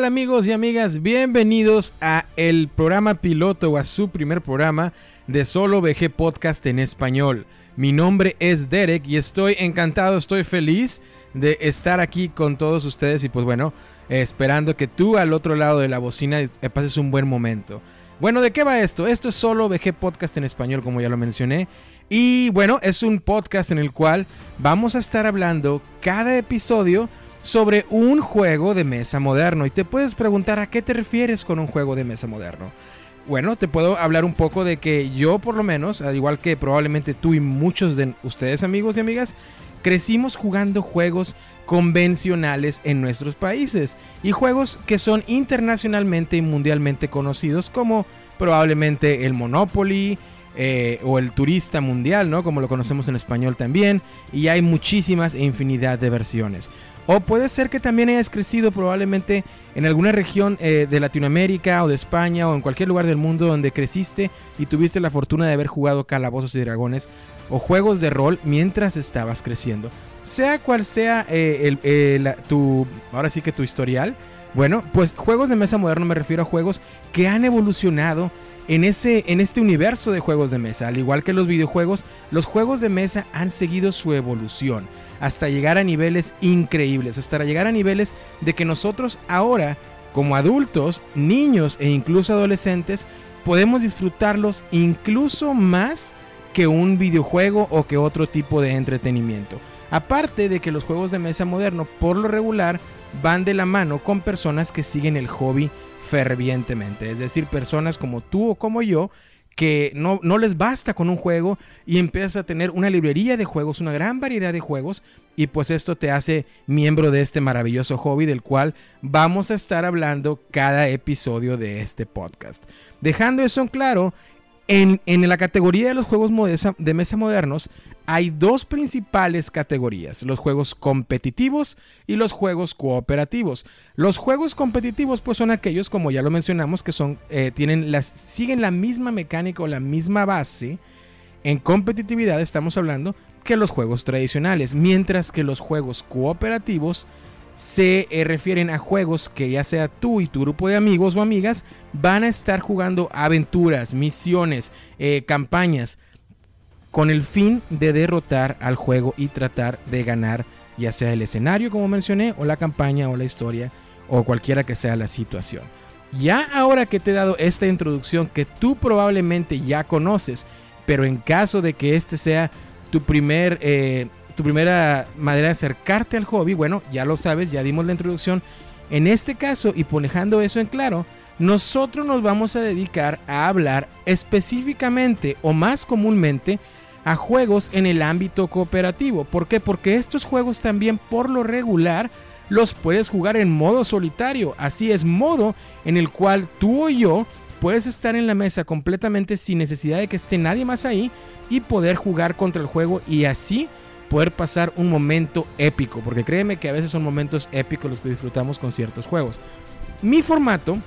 tal amigos y amigas? Bienvenidos a el programa piloto o a su primer programa de Solo VG Podcast en español. Mi nombre es Derek y estoy encantado, estoy feliz de estar aquí con todos ustedes y pues bueno, esperando que tú al otro lado de la bocina pases un buen momento. Bueno, ¿de qué va esto? Esto es Solo VG Podcast en español, como ya lo mencioné. Y bueno, es un podcast en el cual vamos a estar hablando cada episodio sobre un juego de mesa moderno. Y te puedes preguntar a qué te refieres con un juego de mesa moderno. Bueno, te puedo hablar un poco de que yo por lo menos, al igual que probablemente tú y muchos de ustedes amigos y amigas, crecimos jugando juegos convencionales en nuestros países y juegos que son internacionalmente y mundialmente conocidos como probablemente el Monopoly, eh, o el turista mundial, ¿no? Como lo conocemos en español también. Y hay muchísimas e infinidad de versiones. O puede ser que también hayas crecido probablemente en alguna región eh, de Latinoamérica o de España o en cualquier lugar del mundo donde creciste y tuviste la fortuna de haber jugado calabozos y dragones o juegos de rol mientras estabas creciendo. Sea cual sea eh, tu, ahora sí que tu historial, bueno, pues juegos de mesa moderno me refiero a juegos que han evolucionado en, ese, en este universo de juegos de mesa. Al igual que los videojuegos, los juegos de mesa han seguido su evolución hasta llegar a niveles increíbles, hasta llegar a niveles de que nosotros ahora, como adultos, niños e incluso adolescentes, podemos disfrutarlos incluso más que un videojuego o que otro tipo de entretenimiento. Aparte de que los juegos de mesa moderno por lo regular van de la mano con personas que siguen el hobby fervientemente. Es decir, personas como tú o como yo que no, no, les basta con un juego y empiezas a tener una librería de juegos, una gran variedad de juegos y pues esto te hace miembro de este maravilloso hobby del cual vamos a estar hablando cada episodio de este podcast. Dejando eso en claro, en, en la categoría de los juegos de mesa modernos hay dos principales categorías, los juegos competitivos y los juegos cooperativos. Los juegos competitivos pues son aquellos, como ya lo mencionamos, que son, eh, tienen las, siguen la misma mecánica o la misma base. En competitividad estamos hablando que los juegos tradicionales, mientras que los juegos cooperativos se eh, refieren a juegos que ya sea tú y tu grupo de amigos o amigas van a estar jugando aventuras, misiones, eh, campañas con el fin de derrotar al juego y tratar de ganar ya sea el escenario como mencioné o la campaña o la historia o cualquiera que sea la situación. Ya ahora que te he dado esta introducción que tú probablemente ya conoces, pero en caso de que este sea tu primer eh, tu primera manera de acercarte al hobby, bueno, ya lo sabes, ya dimos la introducción. En este caso, y ponejando eso en claro, nosotros nos vamos a dedicar a hablar específicamente o más comúnmente a juegos en el ámbito cooperativo. ¿Por qué? Porque estos juegos también por lo regular los puedes jugar en modo solitario. Así es, modo en el cual tú o yo puedes estar en la mesa completamente sin necesidad de que esté nadie más ahí y poder jugar contra el juego y así poder pasar un momento épico. Porque créeme que a veces son momentos épicos los que disfrutamos con ciertos juegos. Mi formato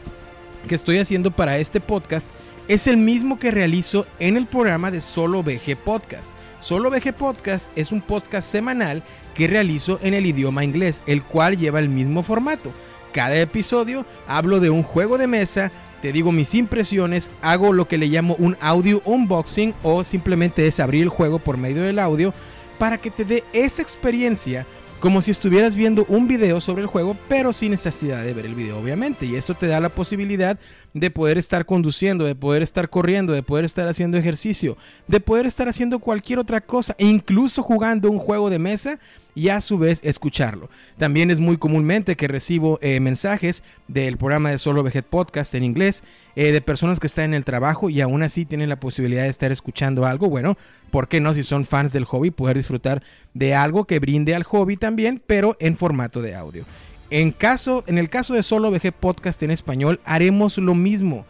que estoy haciendo para este podcast es el mismo que realizo en el programa de Solo VG Podcast. Solo VG Podcast es un podcast semanal que realizo en el idioma inglés, el cual lleva el mismo formato. Cada episodio hablo de un juego de mesa, te digo mis impresiones, hago lo que le llamo un audio unboxing o simplemente es abrir el juego por medio del audio para que te dé esa experiencia como si estuvieras viendo un video sobre el juego, pero sin necesidad de ver el video, obviamente. Y esto te da la posibilidad de poder estar conduciendo, de poder estar corriendo, de poder estar haciendo ejercicio, de poder estar haciendo cualquier otra cosa, e incluso jugando un juego de mesa y a su vez escucharlo. También es muy comúnmente que recibo eh, mensajes del programa de Solo Veget Podcast en inglés eh, de personas que están en el trabajo y aún así tienen la posibilidad de estar escuchando algo. Bueno, ¿por qué no si son fans del hobby poder disfrutar de algo que brinde al hobby también, pero en formato de audio? En, caso, en el caso de Solo VG Podcast en español, haremos lo mismo.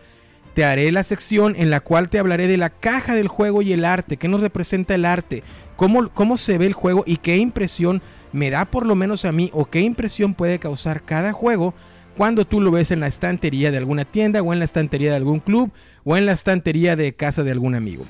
Te haré la sección en la cual te hablaré de la caja del juego y el arte, qué nos representa el arte, cómo, cómo se ve el juego y qué impresión me da por lo menos a mí o qué impresión puede causar cada juego cuando tú lo ves en la estantería de alguna tienda o en la estantería de algún club o en la estantería de casa de algún amigo.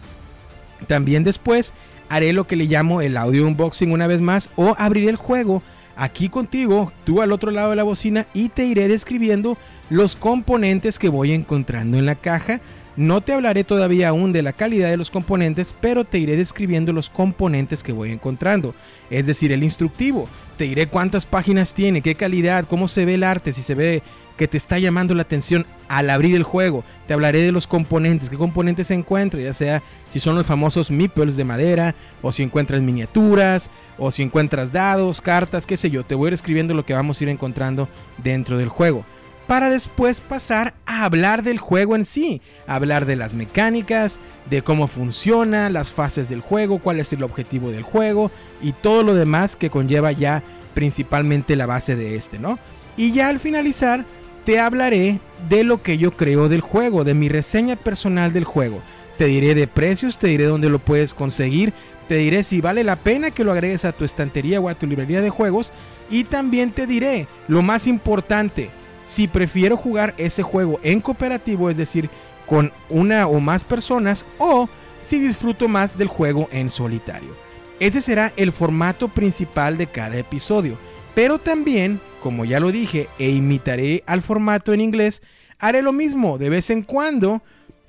También después haré lo que le llamo el audio unboxing una vez más o abriré el juego aquí contigo, tú al otro lado de la bocina y te iré describiendo los componentes que voy encontrando en la caja. No te hablaré todavía aún de la calidad de los componentes, pero te iré describiendo los componentes que voy encontrando. Es decir, el instructivo. Te diré cuántas páginas tiene, qué calidad, cómo se ve el arte, si se ve que te está llamando la atención al abrir el juego. Te hablaré de los componentes, qué componentes se encuentran, ya sea si son los famosos meeples de madera, o si encuentras miniaturas, o si encuentras dados, cartas, qué sé yo. Te voy a ir escribiendo lo que vamos a ir encontrando dentro del juego. Para después pasar a hablar del juego en sí, hablar de las mecánicas, de cómo funciona, las fases del juego, cuál es el objetivo del juego y todo lo demás que conlleva ya principalmente la base de este, ¿no? Y ya al finalizar, te hablaré de lo que yo creo del juego, de mi reseña personal del juego. Te diré de precios, te diré dónde lo puedes conseguir, te diré si vale la pena que lo agregues a tu estantería o a tu librería de juegos y también te diré lo más importante, si prefiero jugar ese juego en cooperativo, es decir, con una o más personas o si disfruto más del juego en solitario. Ese será el formato principal de cada episodio, pero también como ya lo dije, e imitaré al formato en inglés, haré lo mismo de vez en cuando,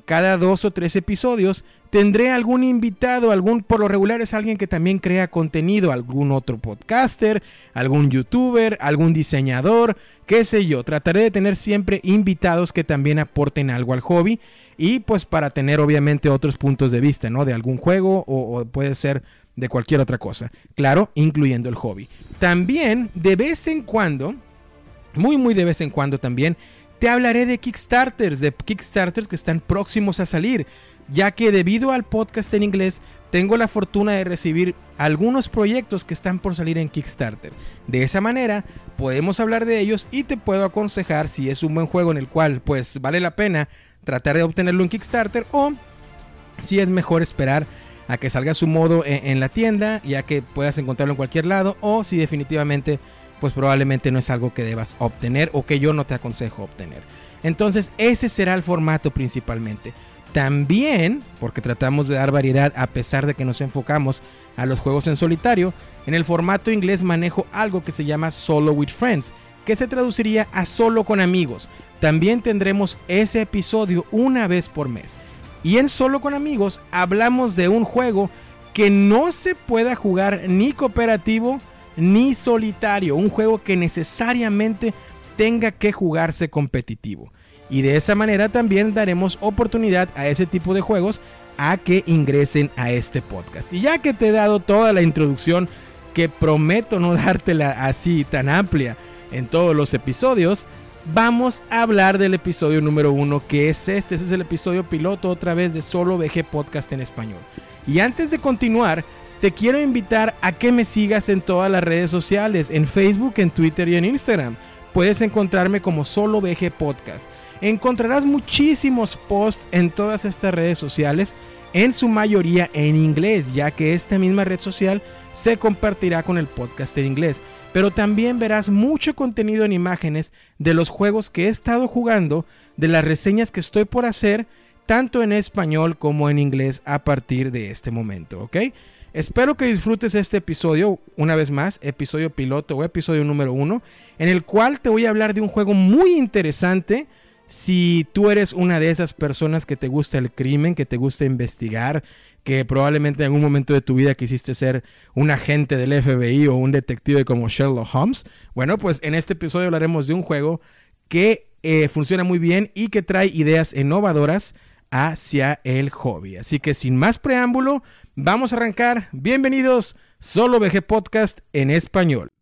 cada dos o tres episodios, tendré algún invitado, algún, por lo regular es alguien que también crea contenido, algún otro podcaster, algún youtuber, algún diseñador, qué sé yo. Trataré de tener siempre invitados que también aporten algo al hobby y pues para tener obviamente otros puntos de vista, ¿no? De algún juego o, o puede ser de cualquier otra cosa. Claro, incluyendo el hobby. También, de vez en cuando, muy muy de vez en cuando también, te hablaré de Kickstarters, de Kickstarters que están próximos a salir, ya que debido al podcast en inglés, tengo la fortuna de recibir algunos proyectos que están por salir en Kickstarter. De esa manera, podemos hablar de ellos y te puedo aconsejar si es un buen juego en el cual pues vale la pena tratar de obtenerlo en Kickstarter o si es mejor esperar a que salga su modo en, la tienda, ya que puedas encontrarlo en cualquier lado, o si definitivamente, pues probablemente no es algo que debas obtener o que yo no te aconsejo obtener. Entonces, ese será el formato principalmente. También, porque tratamos de dar variedad a pesar de que nos enfocamos a los juegos en solitario, en el formato inglés manejo algo que se llama Solo with Friends, que se traduciría a solo con amigos. También tendremos ese episodio una vez por mes. Y en Solo con Amigos hablamos de un juego que no se pueda jugar ni cooperativo ni solitario. Un juego que necesariamente tenga que jugarse competitivo. Y de esa manera también daremos oportunidad a ese tipo de juegos a que ingresen a este podcast. Y ya que te he dado toda la introducción, que prometo no dártela así tan amplia en todos los episodios, vamos a hablar del episodio número uno, que es este. Este es el episodio piloto otra vez de Solo VG Podcast en español. Y antes de continuar, te quiero invitar a que me sigas en todas las redes sociales, en Facebook, en Twitter y en Instagram. Puedes encontrarme como Solo VG Podcast. Encontrarás muchísimos posts en todas estas redes sociales, en su mayoría en inglés, ya que esta misma red social se compartirá con el podcast en inglés pero también verás mucho contenido en imágenes de los juegos que he estado jugando, de las reseñas que estoy por hacer, tanto en español como en inglés a partir de este momento, ¿ok? Espero que disfrutes este episodio, una vez más, episodio piloto o episodio número uno, en el cual te voy a hablar de un juego muy interesante. Si tú eres una de esas personas que te gusta el crimen, que te gusta investigar, que probablemente en algún momento de tu vida quisiste ser un agente del FBI o un detective como Sherlock Holmes. Bueno, pues en este episodio hablaremos de un juego que eh, funciona muy bien y que trae ideas innovadoras hacia el hobby. Así que sin más preámbulo, vamos a arrancar. Bienvenidos, Solo VG Podcast en español.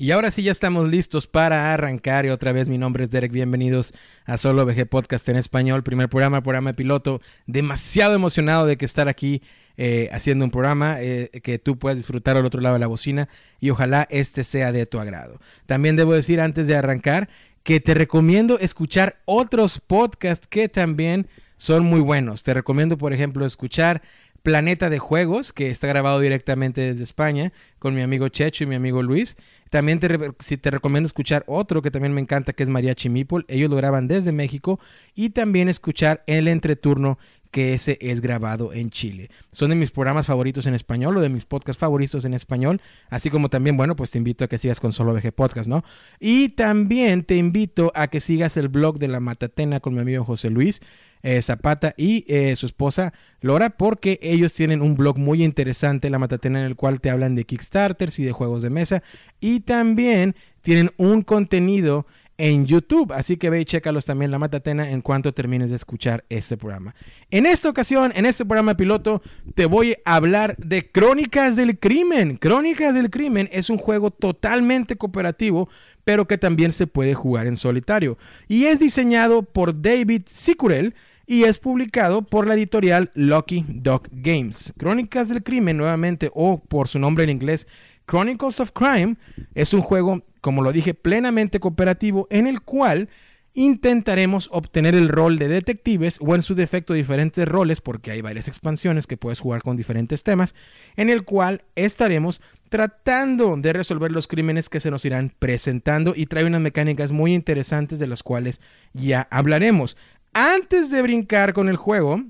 Y ahora sí ya estamos listos para arrancar y otra vez mi nombre es Derek, bienvenidos a Solo VG Podcast en español, primer programa, programa de piloto, demasiado emocionado de que estar aquí eh, haciendo un programa eh, que tú puedas disfrutar al otro lado de la bocina y ojalá este sea de tu agrado. También debo decir antes de arrancar que te recomiendo escuchar otros podcasts que también son muy buenos. Te recomiendo, por ejemplo, escuchar Planeta de Juegos, que está grabado directamente desde España, con mi amigo Checho y mi amigo Luis. También te, si te recomiendo escuchar otro que también me encanta, que es María Chimipol. Ellos lo graban desde México. Y también escuchar El Entreturno, que ese es grabado en Chile. Son de mis programas favoritos en español o de mis podcasts favoritos en español. Así como también, bueno, pues te invito a que sigas con Solo VG Podcast, ¿no? Y también te invito a que sigas el blog de La Matatena con mi amigo José Luis. Eh, Zapata y eh, su esposa Lora, porque ellos tienen un blog muy interesante, La Matatena, en el cual te hablan de Kickstarters y de juegos de mesa. Y también tienen un contenido en YouTube. Así que ve y chécalos también la Matatena en cuanto termines de escuchar este programa. En esta ocasión, en este programa piloto, te voy a hablar de Crónicas del Crimen. Crónicas del Crimen es un juego totalmente cooperativo, pero que también se puede jugar en solitario. Y es diseñado por David Sicurel y es publicado por la editorial Lucky Dog Games. Crónicas del Crimen, nuevamente, o por su nombre en inglés, Chronicles of Crime, es un juego, como lo dije, plenamente cooperativo en el cual intentaremos obtener el rol de detectives o en su defecto diferentes roles, porque hay varias expansiones que puedes jugar con diferentes temas, en el cual estaremos tratando de resolver los crímenes que se nos irán presentando y trae unas mecánicas muy interesantes de las cuales ya hablaremos. Antes de brincar con el juego,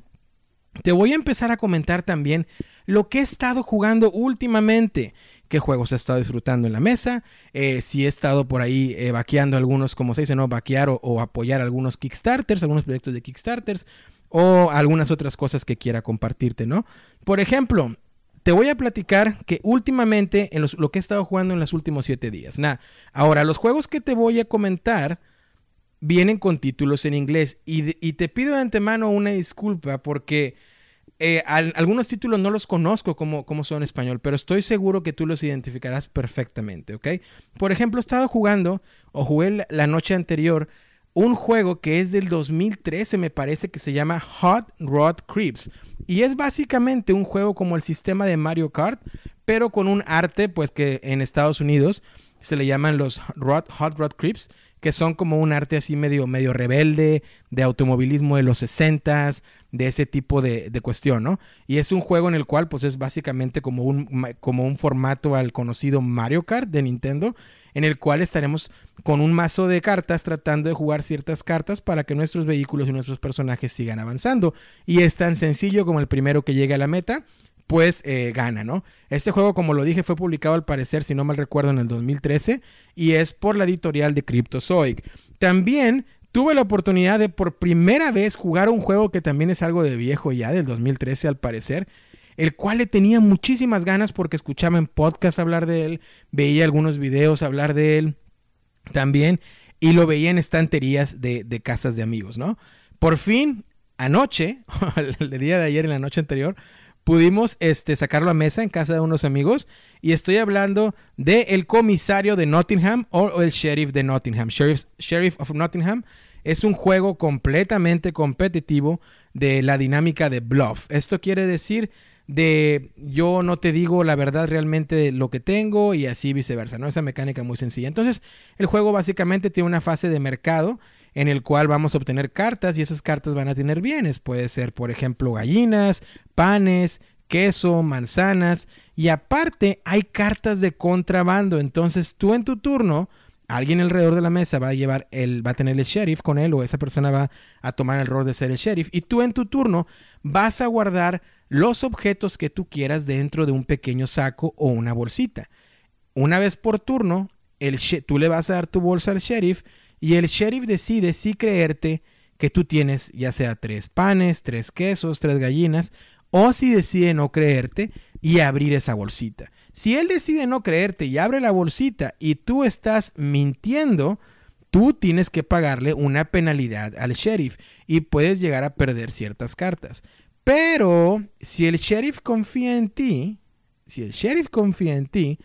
te voy a empezar a comentar también lo que he estado jugando últimamente. Qué juegos he estado disfrutando en la mesa. Eh, si he estado por ahí eh, vaqueando algunos, como se dice, ¿no? Vaquear o, apoyar algunos Kickstarters, algunos proyectos de Kickstarters. O algunas otras cosas que quiera compartirte, ¿no? Por ejemplo, te voy a platicar que últimamente en lo que he estado jugando en los últimos siete días. Nah, ahora, los juegos que te voy a comentar vienen con títulos en inglés. Y, te pido de antemano una disculpa porque eh, algunos títulos no los conozco como, como son en español, pero estoy seguro que tú los identificarás perfectamente, ¿ok? Por ejemplo, he estado jugando, o jugué la noche anterior, un juego que es del 2013, me parece que se llama Hot Rod Creeps. Y es básicamente un juego como el sistema de Mario Kart, pero con un arte, pues que en Estados Unidos se le llaman los Hot Rod Creeps que son como un arte así medio, medio rebelde, de automovilismo de los 60 de ese tipo de, cuestión, ¿no? Y es un juego en el cual pues es básicamente como un, como un formato al conocido Mario Kart de Nintendo, en el cual estaremos con un mazo de cartas tratando de jugar ciertas cartas para que nuestros vehículos y nuestros personajes sigan avanzando. Y es tan sencillo como el primero que llegue a la meta pues gana, ¿no? Este juego, como lo dije, fue publicado al parecer, si no mal recuerdo, en el 2013 y es por la editorial de Cryptozoic. También tuve la oportunidad de por primera vez jugar un juego que también es algo de viejo ya, del 2013 al parecer, el cual le tenía muchísimas ganas porque escuchaba en podcast hablar de él, veía algunos videos hablar de él también y lo veía en estanterías de, de casas de amigos, ¿no? Por fin, anoche, el día de ayer, en la noche anterior, pudimos este, sacarlo a mesa en casa de unos amigos. Y estoy hablando de el comisario de Nottingham o, el sheriff de Nottingham. Sheriff, sheriff of Nottingham es un juego completamente competitivo de la dinámica de bluff. Esto quiere decir de yo no te digo la verdad realmente lo que tengo y así viceversa, ¿no? Esa mecánica muy sencilla. Entonces, el juego básicamente tiene una fase de mercado en el cual vamos a obtener cartas y esas cartas van a tener bienes. Puede ser, por ejemplo, gallinas, panes, queso, manzanas y aparte hay cartas de contrabando. Entonces tú en tu turno, alguien alrededor de la mesa va a llevar el, va a tener el sheriff con él o esa persona va a tomar el rol de ser el sheriff y tú en tu turno vas a guardar los objetos que tú quieras dentro de un pequeño saco o una bolsita. Una vez por turno, el, tú le vas a dar tu bolsa al sheriff y el sheriff decide si creerte que tú tienes ya sea tres panes, tres quesos, tres gallinas, o si decide no creerte y abrir esa bolsita. Si él decide no creerte y abre la bolsita y tú estás mintiendo, tú tienes que pagarle una penalidad al sheriff y puedes llegar a perder ciertas cartas. Pero si el sheriff confía en ti, si el sheriff confía en ti,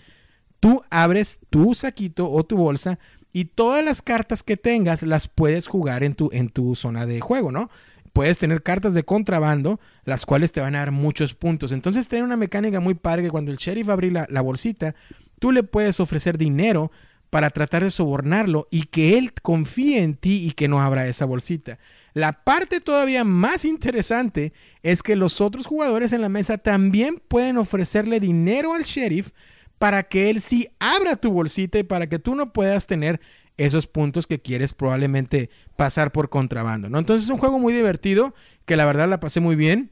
tú abres tu saquito o tu bolsa y todas las cartas que tengas las puedes jugar en tu, en tu zona de juego, ¿no? Puedes tener cartas de contrabando, las cuales te van a dar muchos puntos. Entonces, tiene una mecánica muy padre que cuando el sheriff abre la, la bolsita, tú le puedes ofrecer dinero para tratar de sobornarlo y que él confíe en ti y que no abra esa bolsita. La parte todavía más interesante es que los otros jugadores en la mesa también pueden ofrecerle dinero al sheriff para que él sí abra tu bolsita y para que tú no puedas tener esos puntos que quieres probablemente pasar por contrabando, ¿no? Entonces es un juego muy divertido que la verdad la pasé muy bien.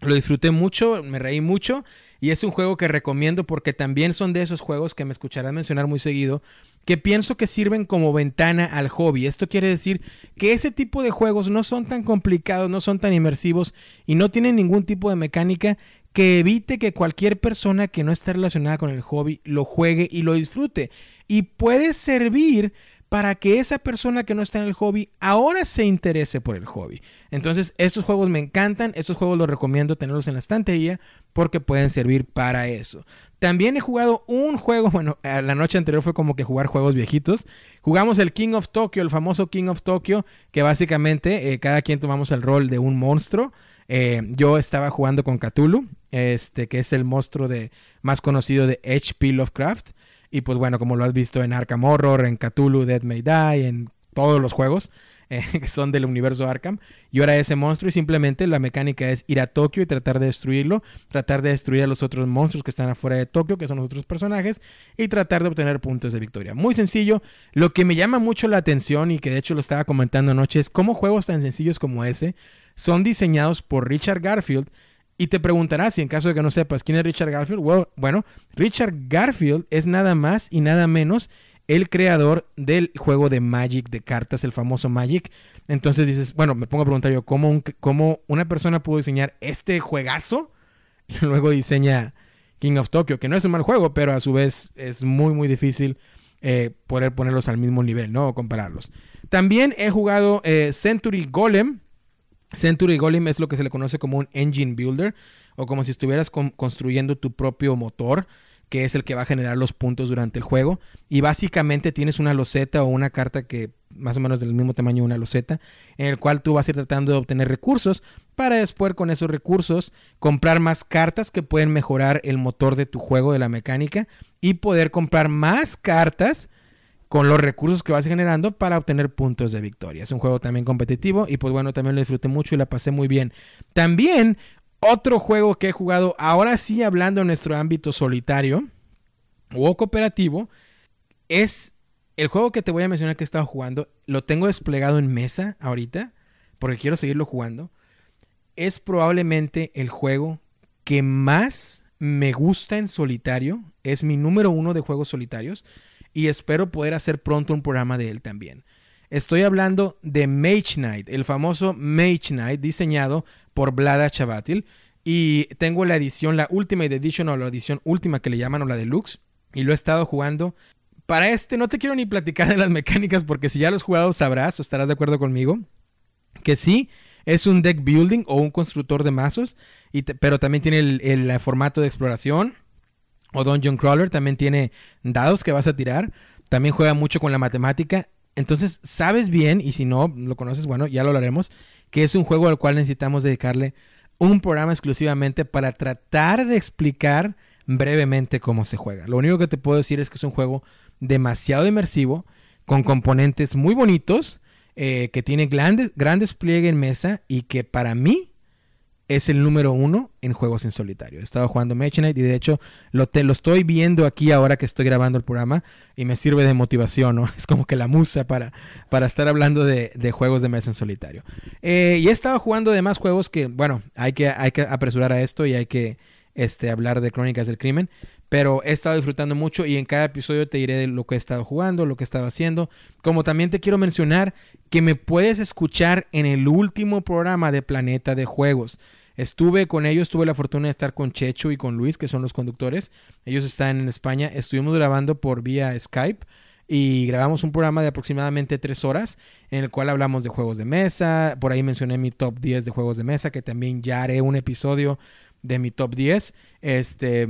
Lo disfruté mucho, me reí mucho y es un juego que recomiendo porque también son de esos juegos que me escucharán mencionar muy seguido, que pienso que sirven como ventana al hobby. Esto quiere decir que ese tipo de juegos no son tan complicados, no son tan inmersivos y no tienen ningún tipo de mecánica que evite que cualquier persona que no esté relacionada con el hobby lo juegue y lo disfrute. Y puede servir para que esa persona que no está en el hobby ahora se interese por el hobby. Entonces, estos juegos me encantan, estos juegos los recomiendo tenerlos en la estantería porque pueden servir para eso. También he jugado un juego, bueno, la noche anterior fue como que jugar juegos viejitos. Jugamos el King of Tokyo, el famoso King of Tokyo, que básicamente eh, cada quien tomamos el rol de un monstruo. Eh, yo estaba jugando con Cthulhu, este, que es el monstruo de, más conocido de H.P. Lovecraft. Y pues bueno, como lo has visto en Arkham Horror, en Cthulhu, Dead May Die, en todos los juegos eh, que son del universo Arkham. Yo era ese monstruo y simplemente la mecánica es ir a Tokio y tratar de destruirlo, tratar de destruir a los otros monstruos que están afuera de Tokio, que son los otros personajes, y tratar de obtener puntos de victoria. Muy sencillo. Lo que me llama mucho la atención y que de hecho lo estaba comentando anoche es cómo juegos tan sencillos como ese son diseñados por Richard Garfield y te preguntarás si en caso de que no sepas quién es Richard Garfield. Bueno, Richard Garfield es nada más y nada menos el creador del juego de Magic de cartas, el famoso Magic. Entonces dices, bueno, me pongo a preguntar yo, ¿cómo, cómo una persona pudo diseñar este juegazo? Y luego diseña King of Tokyo, que no es un mal juego, pero a su vez es muy, muy difícil eh, poder ponerlos al mismo nivel, ¿no? O compararlos. También he jugado eh, Century Golem, Century Golem es lo que se le conoce como un engine builder o como si estuvieras construyendo tu propio motor que es el que va a generar los puntos durante el juego. Y básicamente tienes una loseta o una carta que más o menos del mismo tamaño una loseta en el cual tú vas a ir tratando de obtener recursos para después con esos recursos comprar más cartas que pueden mejorar el motor de tu juego de la mecánica y poder comprar más cartas con los recursos que vas generando para obtener puntos de victoria. Es un juego también competitivo y pues bueno, también lo disfruté mucho y la pasé muy bien. También otro juego que he jugado, ahora sí hablando en nuestro ámbito solitario o cooperativo, es el juego que te voy a mencionar que he estado jugando. Lo tengo desplegado en mesa ahorita porque quiero seguirlo jugando. Es probablemente el juego que más me gusta en solitario. Es mi número uno de juegos solitarios y espero poder hacer pronto un programa de él también. Estoy hablando de Mage Knight, el famoso Mage Knight diseñado por Vlada Chavatil. Y tengo la edición, la Ultimate Edition o la edición última que le llaman o la deluxe. Y lo he estado jugando. Para este no te quiero ni platicar de las mecánicas porque si ya lo has jugado sabrás o estarás de acuerdo conmigo. Que sí, es un deck building o un constructor de mazos. Y pero también tiene el formato de exploración o Dungeon Crawler también tiene dados que vas a tirar. También juega mucho con la matemática. Entonces, sabes bien, y si no lo conoces, bueno, ya lo hablaremos, que es un juego al cual necesitamos dedicarle un programa exclusivamente para tratar de explicar brevemente cómo se juega. Lo único que te puedo decir es que es un juego demasiado inmersivo, con componentes muy bonitos, eh, que tiene grandes, gran despliegue en mesa y que para mí es el número uno en juegos en solitario. He estado jugando Mage y de hecho lo, te, lo estoy viendo aquí ahora que estoy grabando el programa y me sirve de motivación, ¿no? Es como que la musa para, para estar hablando de, juegos de mesa en solitario. Eh, y he estado jugando de más juegos que, bueno, hay que, hay que apresurar a esto y hay que este, hablar de Crónicas del Crimen. Pero he estado disfrutando mucho y en cada episodio te diré de lo que he estado jugando, lo que he estado haciendo. Como también te quiero mencionar que me puedes escuchar en el último programa de Planeta de Juegos. Estuve con ellos, tuve la fortuna de estar con Checho y con Luis, que son los conductores. Ellos están en España. Estuvimos grabando por vía Skype y grabamos un programa de aproximadamente tres horas en el cual hablamos de juegos de mesa. Por ahí mencioné mi top 10 de juegos de mesa, que también ya haré un episodio de mi top 10. Este.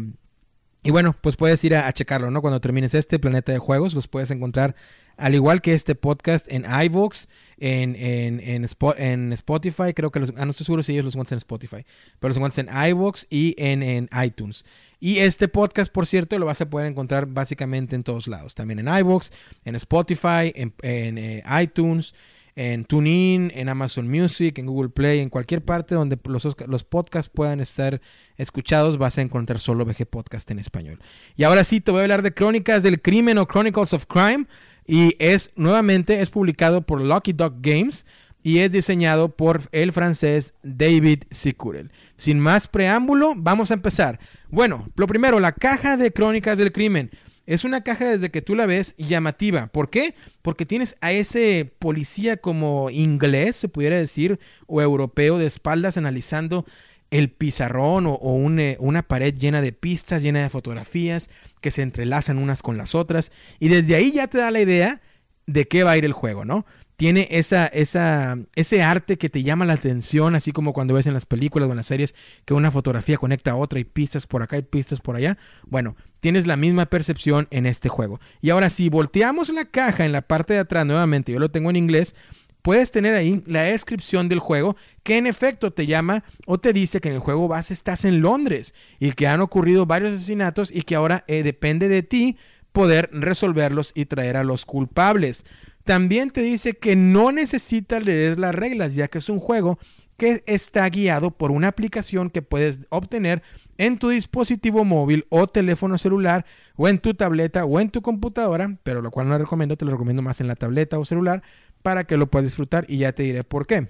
Y bueno, pues puedes ir a, checarlo, ¿no? Cuando termines este planeta de juegos, los puedes encontrar al igual que este podcast en iVoox, en, en, en, en, Spotify, creo que los, ah, no estoy seguro si ellos los encuentran en Spotify, pero los encuentran en iVoox y en, en iTunes. Y este podcast, por cierto, lo vas a poder encontrar básicamente en todos lados. También en iVoox, en Spotify, en, eh, iTunes, en TuneIn, en Amazon Music, en Google Play, en cualquier parte donde los, los podcasts puedan estar escuchados, vas a encontrar solo VG Podcast en español. Y ahora sí, te voy a hablar de Crónicas del Crimen o Chronicles of Crime. Y es nuevamente es publicado por Lucky Dog Games y es diseñado por el francés David Sicurel. Sin más preámbulo, vamos a empezar. Bueno, lo primero, la caja de Crónicas del Crimen. Es una caja desde que tú la ves llamativa. ¿Por qué? Porque tienes a ese policía como inglés, se pudiera decir, o europeo de espaldas analizando el pizarrón o, eh, una pared llena de pistas, llena de fotografías que se entrelazan unas con las otras. Y desde ahí ya te da la idea de qué va a ir el juego, ¿no? tiene esa, esa, ese arte que te llama la atención, así como cuando ves en las películas o en las series que una fotografía conecta a otra y pistas por acá y pistas por allá. Bueno, tienes la misma percepción en este juego. Y ahora, si volteamos la caja en la parte de atrás nuevamente, yo lo tengo en inglés, puedes tener ahí la descripción del juego que en efecto te llama o te dice que en el juego base estás en Londres y que han ocurrido varios asesinatos y que ahora eh, depende de ti poder resolverlos y traer a los culpables. También te dice que no necesitas leer las reglas, ya que es un juego que está guiado por una aplicación que puedes obtener en tu dispositivo móvil o teléfono celular o en tu tableta o en tu computadora, pero lo cual no recomiendo, te lo recomiendo más en la tableta o celular para que lo puedas disfrutar y ya te diré por qué.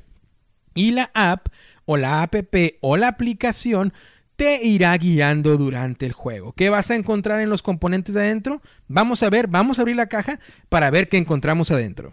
Y la app o la app o la aplicación te irá guiando durante el juego. ¿Qué vas a encontrar en los componentes de adentro? Vamos a ver, vamos a abrir la caja para ver qué encontramos adentro.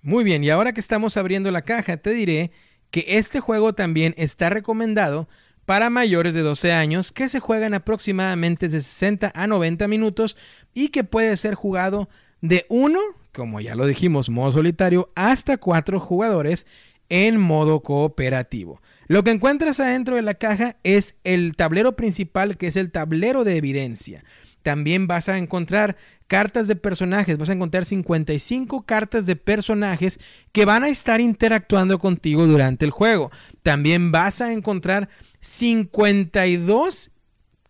Muy bien, y ahora que estamos abriendo la caja, te diré que este juego también está recomendado para mayores de 12 años que se juegan aproximadamente de 60 a 90 minutos y que puede ser jugado de uno, como ya lo dijimos, modo solitario, hasta cuatro jugadores en modo cooperativo. Lo que encuentras adentro de la caja es el tablero principal, que es el tablero de evidencia. También vas a encontrar cartas de personajes, vas a encontrar 55 cartas de personajes que van a estar interactuando contigo durante el juego. También vas a encontrar 52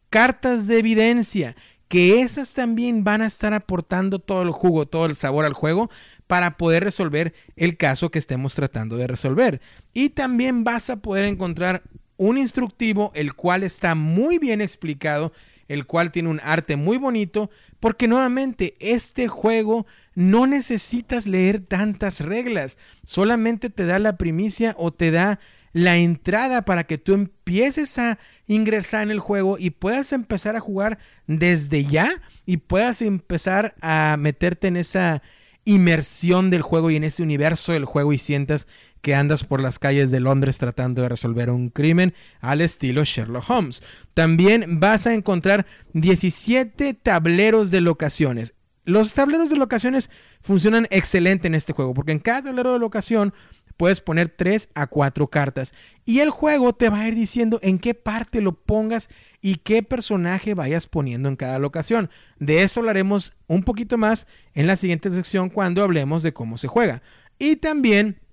cartas de evidencia, que esas también van a estar aportando todo el jugo, todo el sabor al juego para poder resolver el caso que estemos tratando de resolver. Y también vas a poder encontrar un instructivo, el cual está muy bien explicado, el cual tiene un arte muy bonito, porque nuevamente este juego no necesitas leer tantas reglas, solamente te da la primicia o te da la entrada para que tú empieces a ingresar en el juego y puedas empezar a jugar desde ya y puedas empezar a meterte en esa inmersión del juego y en ese universo del juego y sientas que andas por las calles de Londres tratando de resolver un crimen al estilo Sherlock Holmes. También vas a encontrar 17 tableros de locaciones. Los tableros de locaciones funcionan excelente en este juego porque en cada tablero de locación puedes poner 3 a 4 cartas y el juego te va a ir diciendo en qué parte lo pongas y qué personaje vayas poniendo en cada locación. De eso hablaremos un poquito más en la siguiente sección cuando hablemos de cómo se juega. Y también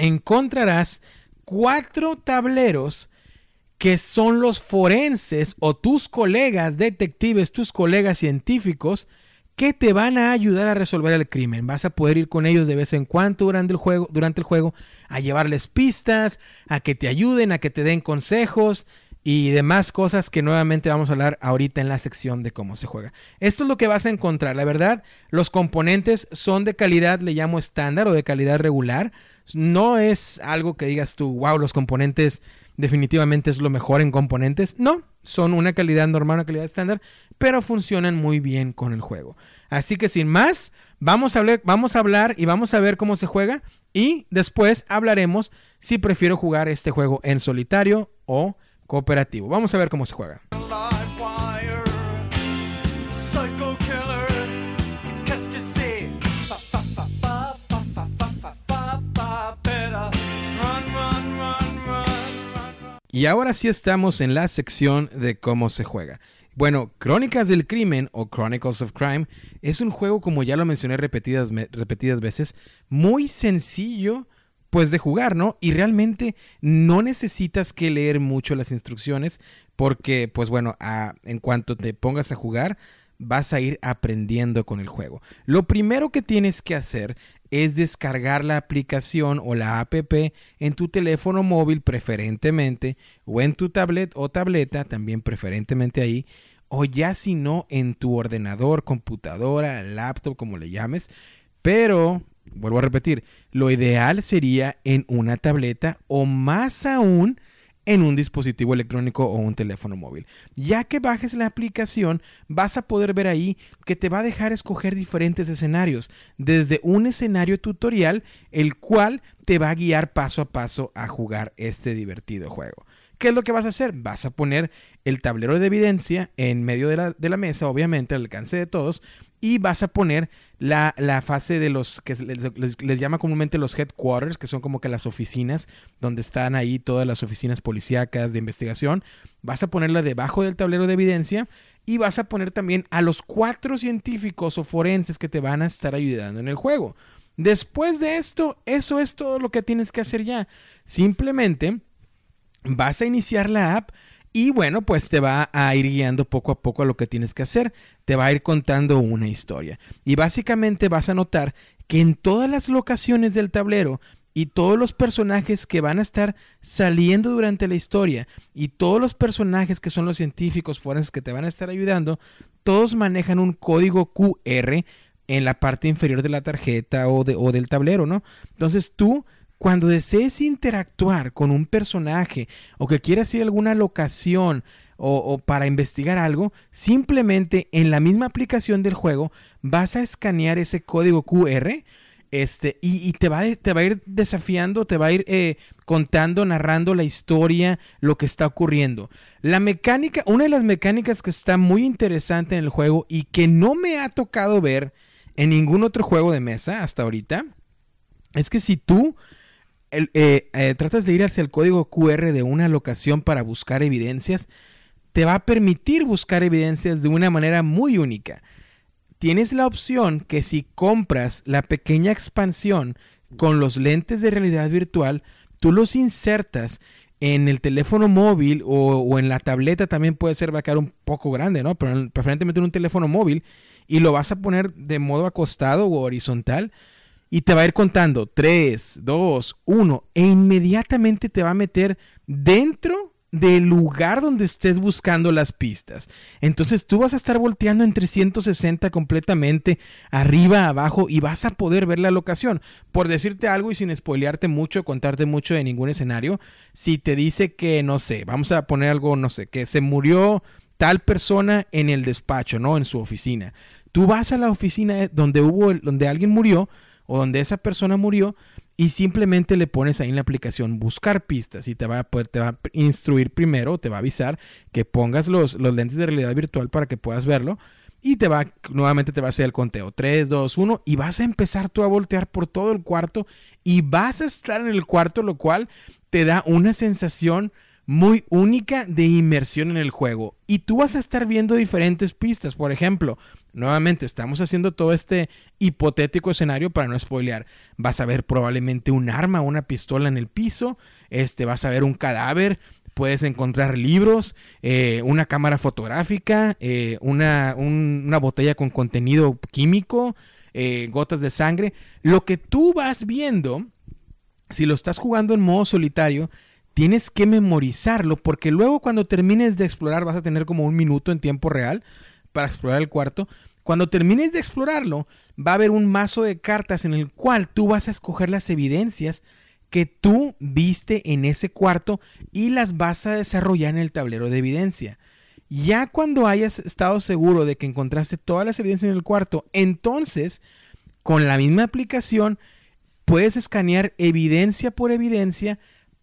encontrarás cuatro tableros que son los forenses o tus colegas detectives, tus colegas científicos que te van a ayudar a resolver el crimen. Vas a poder ir con ellos de vez en cuando durante el juego, durante el juego a llevarles pistas, a que te ayuden, a que te den consejos y demás cosas que nuevamente vamos a hablar ahorita en la sección de cómo se juega. Esto es lo que vas a encontrar. La verdad, los componentes son de calidad, le llamo estándar o de calidad regular. No es algo que digas tú, wow, los componentes definitivamente es lo mejor en componentes. No, son una calidad normal, una calidad estándar, pero funcionan muy bien con el juego. Así que sin más, vamos a, hablar, vamos a hablar y vamos a ver cómo se juega y después hablaremos si prefiero jugar este juego en solitario o cooperativo. Vamos a ver cómo se juega. Y ahora sí estamos en la sección de cómo se juega. Bueno, Crónicas del Crimen o Chronicles of Crime es un juego, como ya lo mencioné repetidas, repetidas veces, muy sencillo pues de jugar, ¿no? Y realmente no necesitas que leer mucho las instrucciones porque, pues bueno, en cuanto te pongas a jugar, vas a ir aprendiendo con el juego. Lo primero que tienes que hacer es descargar la aplicación o la app en tu teléfono móvil preferentemente o en tu tablet o tableta también preferentemente ahí o ya si no en tu ordenador, computadora, laptop como le llames, pero vuelvo a repetir, lo ideal sería en una tableta o más aún en un dispositivo electrónico o un teléfono móvil. Ya que bajes la aplicación, vas a poder ver ahí que te va a dejar escoger diferentes escenarios, desde un escenario tutorial, el cual te va a guiar paso a paso a jugar este divertido juego. ¿Qué es lo que vas a hacer? Vas a poner el tablero de evidencia en medio de la, de la mesa, obviamente al alcance de todos, y vas a poner la, fase de los que les, llama comúnmente los headquarters, que son como que las oficinas donde están ahí todas las oficinas policíacas de investigación. Vas a ponerla debajo del tablero de evidencia y vas a poner también a los cuatro científicos o forenses que te van a estar ayudando en el juego. Después de esto, eso es todo lo que tienes que hacer ya. Simplemente vas a iniciar la app y bueno, pues te va a ir guiando poco a poco a lo que tienes que hacer. Te va a ir contando una historia. Y básicamente vas a notar que en todas las locaciones del tablero y todos los personajes que van a estar saliendo durante la historia y todos los personajes que son los científicos forenses que te van a estar ayudando, todos manejan un código QR en la parte inferior de la tarjeta o, de, o del tablero, ¿no? Entonces tú cuando desees interactuar con un personaje o que quieras ir a alguna locación o, para investigar algo, simplemente en la misma aplicación del juego vas a escanear ese código QR este, y, te, va, te, va, a ir desafiando, te va a ir eh, contando, narrando la historia, lo que está ocurriendo. La mecánica, una de las mecánicas que está muy interesante en el juego y que no me ha tocado ver en ningún otro juego de mesa hasta ahorita, es que si tú eh, eh, tratas de ir hacia el código QR de una locación para buscar evidencias, te va a permitir buscar evidencias de una manera muy única. Tienes la opción que si compras la pequeña expansión con los lentes de realidad virtual, tú los insertas en el teléfono móvil o, en la tableta también puede ser, va a quedar un poco grande, ¿no? Pero preferentemente en un teléfono móvil y lo vas a poner de modo acostado o horizontal y te va a ir contando 3, 2, 1 e inmediatamente te va a meter dentro del lugar donde estés buscando las pistas. Entonces tú vas a estar volteando en 360 completamente, arriba, abajo, y vas a poder ver la locación. Por decirte algo y sin spoilearte mucho, contarte mucho de ningún escenario, si te dice que, no sé, vamos a poner algo, no sé, que se murió tal persona en el despacho, ¿no? En su oficina. Tú vas a la oficina donde hubo, donde alguien murió, o donde esa persona murió y simplemente le pones ahí en la aplicación buscar pistas y te va a poder, te va a instruir primero, te va a avisar que pongas los, los lentes de realidad virtual para que puedas verlo y te va, nuevamente te va a hacer el conteo 3, 2, 1 y vas a empezar tú a voltear por todo el cuarto y vas a estar en el cuarto, lo cual te da una sensación muy única de inmersión en el juego. Y tú vas a estar viendo diferentes pistas. Por ejemplo, nuevamente estamos haciendo todo este hipotético escenario para no spoilear. Vas a ver probablemente un arma, una pistola en el piso. Este, vas a ver un cadáver. Puedes encontrar libros, eh, una cámara fotográfica, eh, una, una, botella con contenido químico, eh, gotas de sangre. Lo que tú vas viendo, si lo estás jugando en modo solitario, tienes que memorizarlo porque luego cuando termines de explorar vas a tener como un minuto en tiempo real para explorar el cuarto. Cuando termines de explorarlo, va a haber un mazo de cartas en el cual tú vas a escoger las evidencias que tú viste en ese cuarto y las vas a desarrollar en el tablero de evidencia. Ya cuando hayas estado seguro de que encontraste todas las evidencias en el cuarto, entonces con la misma aplicación puedes escanear evidencia por evidencia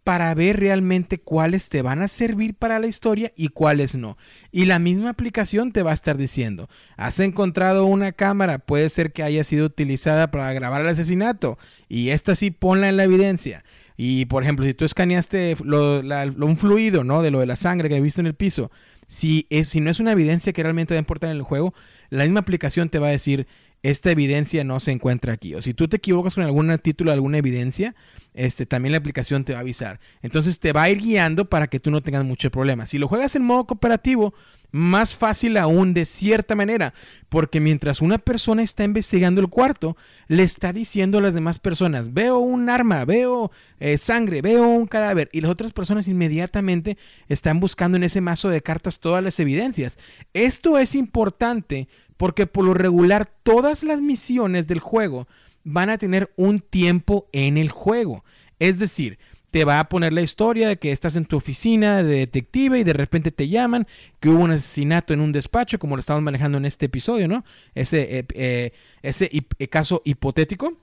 para ver realmente cuáles te van a servir para la historia y cuáles no. Y la misma aplicación te va a estar diciendo, has encontrado una cámara, puede ser que haya sido utilizada para grabar el asesinato y esta sí ponla en la evidencia. Y por ejemplo, si tú escaneaste un fluido, ¿no? De lo de la sangre que viste en el piso, Si, es, si no es una evidencia que realmente va a importar en el juego, la misma aplicación te va a decir, esta evidencia no se encuentra aquí. O si tú te equivocas con algún título, alguna evidencia, este, también la aplicación te va a avisar. Entonces te va a ir guiando para que tú no tengas mucho problema. Si lo juegas en modo cooperativo, más fácil aún de cierta manera, porque mientras una persona está investigando el cuarto, le está diciendo a las demás personas, veo un arma, veo eh, sangre, veo un cadáver, y las otras personas inmediatamente están buscando en ese mazo de cartas todas las evidencias. Esto es importante porque por lo regular todas las misiones del juego van a tener un tiempo en el juego. Es decir, te va a poner la historia de que estás en tu oficina de detective y de repente te llaman que hubo un asesinato en un despacho, como lo estamos manejando en este episodio, ¿no? Ese, eh, eh, ese eh, caso hipotético.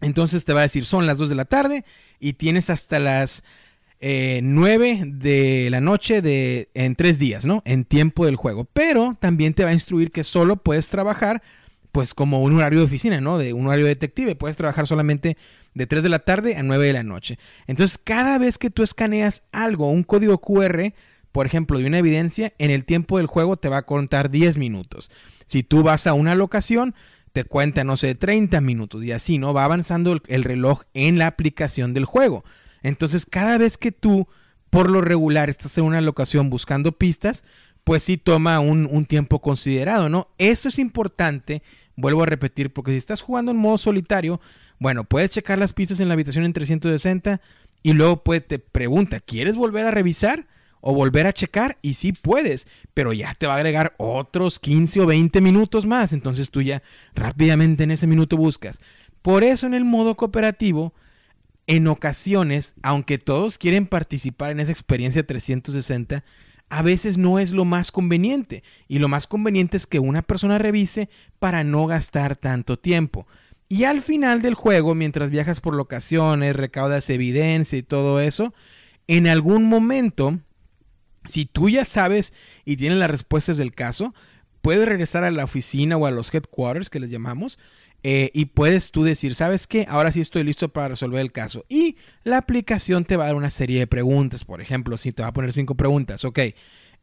Entonces te va a decir, son las 2 de la tarde y tienes hasta las 9 de la noche de, en tres días, ¿no? En tiempo del juego. Pero también te va a instruir que solo puedes trabajar, pues como un horario de oficina, ¿no? De un horario de detective. Puedes trabajar solamente de 3 de la tarde a 9 de la noche. Entonces, cada vez que tú escaneas algo, un código QR, por ejemplo, de una evidencia, en el tiempo del juego te va a contar 10 minutos. Si tú vas a una locación, te cuenta, no sé, 30 minutos y así, ¿no? Va avanzando el reloj en la aplicación del juego. Entonces, cada vez que tú, por lo regular, estás en una locación buscando pistas, pues sí toma un, tiempo considerado, ¿no? Esto es importante, vuelvo a repetir, porque si estás jugando en modo solitario, bueno, puedes checar las pistas en la habitación en 360 y luego pues, te pregunta, ¿quieres volver a revisar? o volver a checar y sí puedes, pero ya te va a agregar otros 15 o 20 minutos más, entonces tú ya rápidamente en ese minuto buscas. Por eso en el modo cooperativo en ocasiones, aunque todos quieren participar en esa experiencia 360, a veces no es lo más conveniente. Y lo más conveniente es que una persona revise para no gastar tanto tiempo. Y al final del juego, mientras viajas por locaciones, recaudas evidencia y todo eso, en algún momento, si tú ya sabes y tienes las respuestas del caso, puedes regresar a la oficina o a los headquarters que les llamamos eh, y puedes tú decir, ¿sabes qué? Ahora sí estoy listo para resolver el caso. Y la aplicación te va a dar una serie de preguntas. Por ejemplo, si te va a poner cinco preguntas, ok,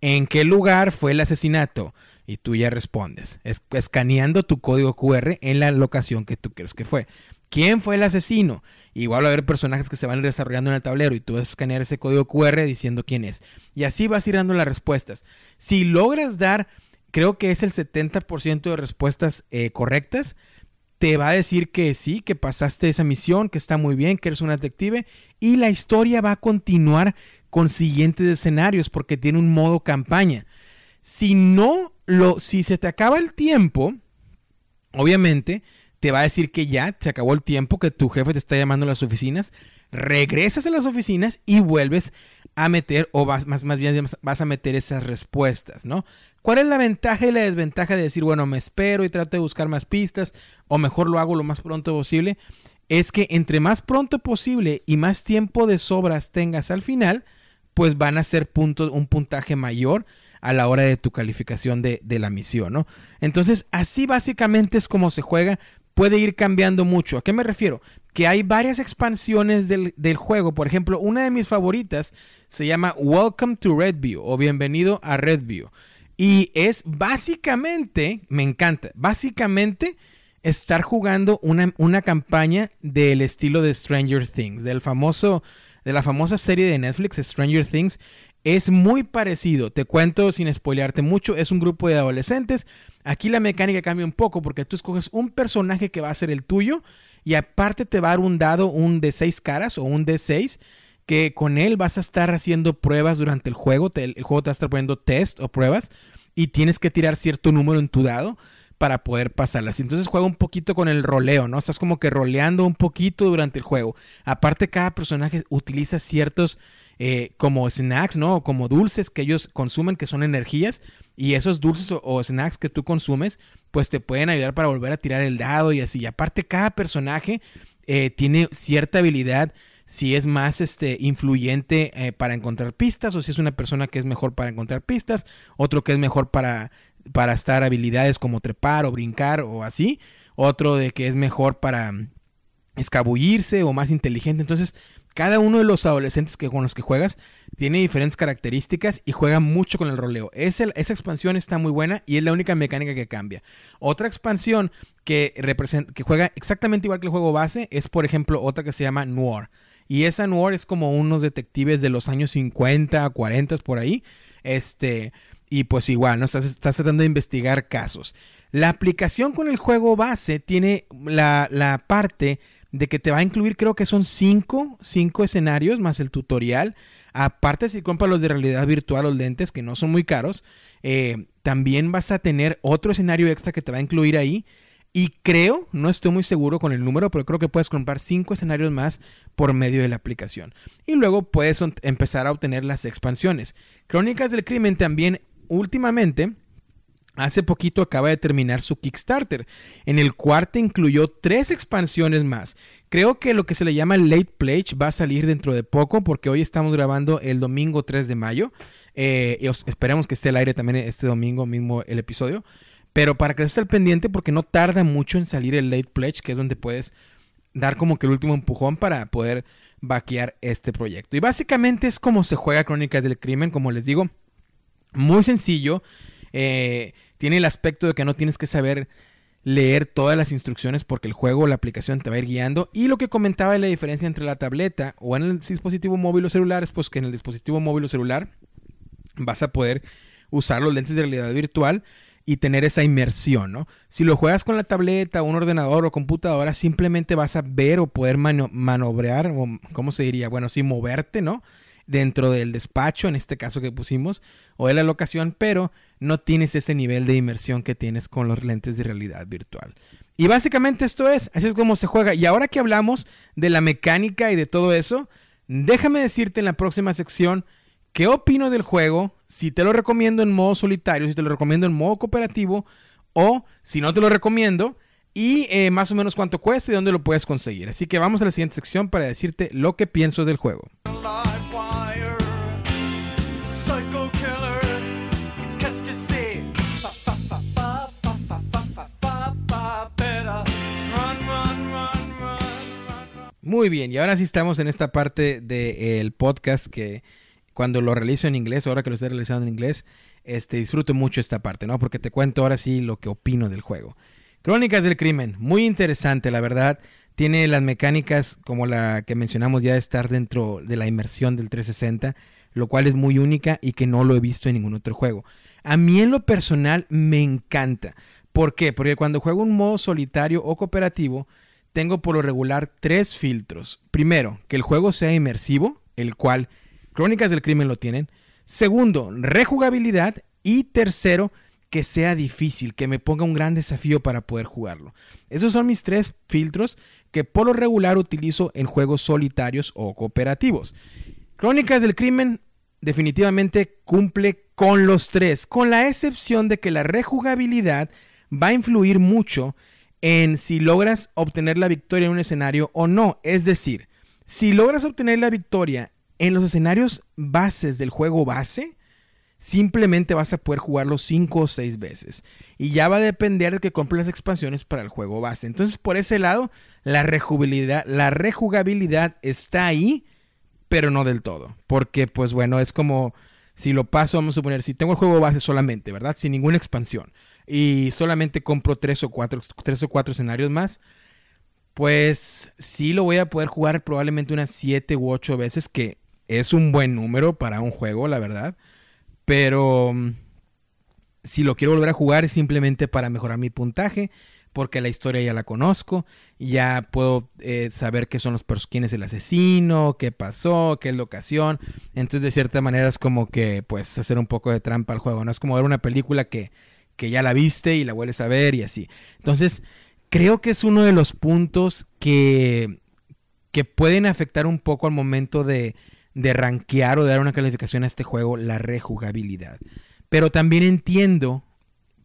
¿en qué lugar fue el asesinato? Y tú ya respondes, escaneando tu código QR en la locación que tú crees que fue. ¿Quién fue el asesino? Igual va a haber personajes que se van desarrollando en el tablero y tú vas a escanear ese código QR diciendo quién es. Y así vas ir dando las respuestas. Si logras dar, creo que es el 70% de respuestas eh, correctas, te va a decir que sí, que pasaste esa misión, que está muy bien, que eres un detective y la historia va a continuar con siguientes escenarios porque tiene un modo campaña. Si no lo si se te acaba el tiempo, obviamente te va a decir que ya se acabó el tiempo, que tu jefe te está llamando a las oficinas, regresas a las oficinas y vuelves a meter o vas más, más bien vas a meter esas respuestas, ¿no? ¿Cuál es la ventaja y la desventaja de decir, bueno, me espero y trato de buscar más pistas o mejor lo hago lo más pronto posible? Es que entre más pronto posible y más tiempo de sobras tengas al final, pues van a ser puntos, un puntaje mayor a la hora de tu calificación de, de, la misión, ¿no? Entonces, así básicamente es como se juega. Puede ir cambiando mucho. ¿A qué me refiero? Que hay varias expansiones del, del juego. Por ejemplo, una de mis favoritas se llama Welcome to Redview o Bienvenido a Redview. Y es básicamente, me encanta, básicamente estar jugando una, una campaña del estilo de Stranger Things, del famoso, de la famosa serie de Netflix Stranger Things. Es muy parecido, te cuento sin spoilearte mucho, es un grupo de adolescentes. Aquí la mecánica cambia un poco porque tú escoges un personaje que va a ser el tuyo y aparte te va a dar un dado, un de seis caras o un de seis que con él vas a estar haciendo pruebas durante el juego. el juego te va a estar poniendo test o pruebas y tienes que tirar cierto número en tu dado para poder pasarlas. Entonces juega un poquito con el roleo, ¿no? Estás como que roleando un poquito durante el juego. Aparte, cada personaje utiliza ciertos eh, como snacks, ¿no? Como dulces que ellos consumen, que son energías. Y esos dulces o, snacks que tú consumes, pues te pueden ayudar para volver a tirar el dado y así. Y aparte, cada personaje eh, tiene cierta habilidad si es más este, influyente eh, para encontrar pistas o si es una persona que es mejor para encontrar pistas, otro que es mejor para, para estar habilidades como trepar o brincar o así, otro de que es mejor para escabullirse o más inteligente. Entonces, cada uno de los adolescentes que, con los que juegas tiene diferentes características y juega mucho con el roleo. esa expansión está muy buena y es la única mecánica que cambia. Otra expansión que, que juega exactamente igual que el juego base es, por ejemplo, otra que se llama Noir. Y esa Noir es como unos detectives de los años 50, 40 por ahí. Este, y pues igual, ¿no? Estás, tratando de investigar casos. La aplicación con el juego base tiene la parte de que te va a incluir, creo que son cinco, cinco escenarios más el tutorial. Aparte, si compras los de realidad virtual, los lentes, que no son muy caros, eh, también vas a tener otro escenario extra que te va a incluir ahí. Y creo, no estoy muy seguro con el número, pero creo que puedes comprar cinco escenarios más por medio de la aplicación. Y luego puedes empezar a obtener las expansiones. Crónicas del Crimen también últimamente Hace poquito acaba de terminar su Kickstarter, en el cual te incluyó tres expansiones más. Creo que lo que se le llama Late Pledge va a salir dentro de poco, porque hoy estamos grabando el domingo 3 de mayo. Eh, esperemos que esté al aire también este domingo mismo el episodio. Pero para que estés al pendiente, porque no tarda mucho en salir el Late Pledge, que es donde puedes dar como que el último empujón para poder vaquear este proyecto. Y básicamente es como se juega Crónicas del Crimen, como les digo. Muy sencillo. Eh, tiene el aspecto de que no tienes que saber leer todas las instrucciones porque el juego o la aplicación te va a ir guiando. Y lo que comentaba de la diferencia entre la tableta o en el dispositivo móvil o celular es pues que en el dispositivo móvil o celular vas a poder usar los lentes de realidad virtual y tener esa inmersión, ¿no? Si lo juegas con la tableta, un ordenador o computadora, simplemente vas a ver o poder manobrear, o ¿cómo se diría? Bueno, sí, moverte, ¿no? Dentro del despacho, en este caso que pusimos, o de la locación, pero no tienes ese nivel de inmersión que tienes con los lentes de realidad virtual. Y básicamente esto es, así es como se juega. Y ahora que hablamos de la mecánica y de todo eso, déjame decirte en la próxima sección qué opino del juego, si te lo recomiendo en modo solitario, si te lo recomiendo en modo cooperativo, o si no te lo recomiendo, y eh, más o menos cuánto cuesta y dónde lo puedes conseguir. Así que vamos a la siguiente sección para decirte lo que pienso del juego. Muy bien, y ahora sí estamos en esta parte del podcast que cuando lo realizo en inglés, ahora que lo estoy realizando en inglés, este, disfruto mucho esta parte, ¿no? Porque te cuento ahora sí lo que opino del juego. Crónicas del Crimen, muy interesante, la verdad. Tiene las mecánicas como la que mencionamos ya de estar dentro de la inmersión del 360, lo cual es muy única y que no lo he visto en ningún otro juego. A mí en lo personal me encanta. ¿Por qué? Porque cuando juego un modo solitario o cooperativo, tengo por lo regular tres filtros. Primero, que el juego sea inmersivo, el cual Crónicas del Crimen lo tienen. Segundo, rejugabilidad. Y tercero, que sea difícil, que me ponga un gran desafío para poder jugarlo. Esos son mis tres filtros que por lo regular utilizo en juegos solitarios o cooperativos. Crónicas del Crimen definitivamente cumple con los tres, con la excepción de que la rejugabilidad va a influir mucho en si logras obtener la victoria en un escenario o no. Es decir, si logras obtener la victoria en los escenarios bases del juego base, simplemente vas a poder jugarlo 5 o 6 veces. Y ya va a depender de que compres las expansiones para el juego base. Entonces, por ese lado, la rejugabilidad, la rejugabilidad está ahí, pero no del todo. Porque, pues bueno, es como si lo paso, vamos a suponer, si tengo el juego base solamente, ¿verdad? Sin ninguna expansión y solamente compro tres o cuatro, tres o cuatro escenarios más, pues sí lo voy a poder jugar probablemente unas siete u ocho veces, que es un buen número para un juego, la verdad. Pero mm, si lo quiero volver a jugar es simplemente para mejorar mi puntaje, porque la historia ya la conozco, ya puedo eh, saber qué son los quién es el asesino, qué pasó, qué es la ocasión. Entonces, de cierta manera es como que, pues, hacer un poco de trampa al juego. No es como ver una película que que ya la viste y la vuelves a ver y así. Entonces, creo que es uno de los puntos que, que pueden afectar un poco al momento de, de rankear o de dar una calificación a este juego, la rejugabilidad. Pero también entiendo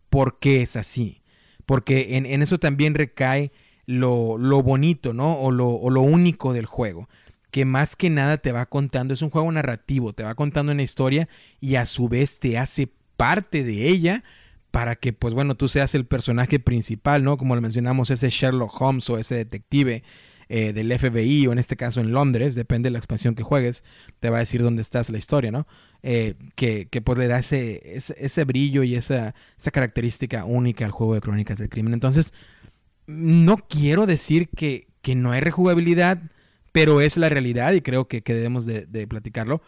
por qué es así. Porque en, eso también recae lo, bonito, ¿no? O lo, o lo único del juego que más que nada te va contando, es un juego narrativo, te va contando una historia y a su vez te hace parte de ella para que, pues bueno, tú seas el personaje principal, ¿no? Como lo mencionamos, ese Sherlock Holmes o ese detective. eh, del FBI o en este caso en Londres, depende de la expansión que juegues, te va a decir dónde estás la historia, ¿no? Eh, que, que, pues le da ese, ese, brillo y esa, esa característica única al juego de Crónicas del Crimen. Entonces, no quiero decir que, que no hay rejugabilidad, pero es la realidad y creo que, que debemos de, de, platicarlo.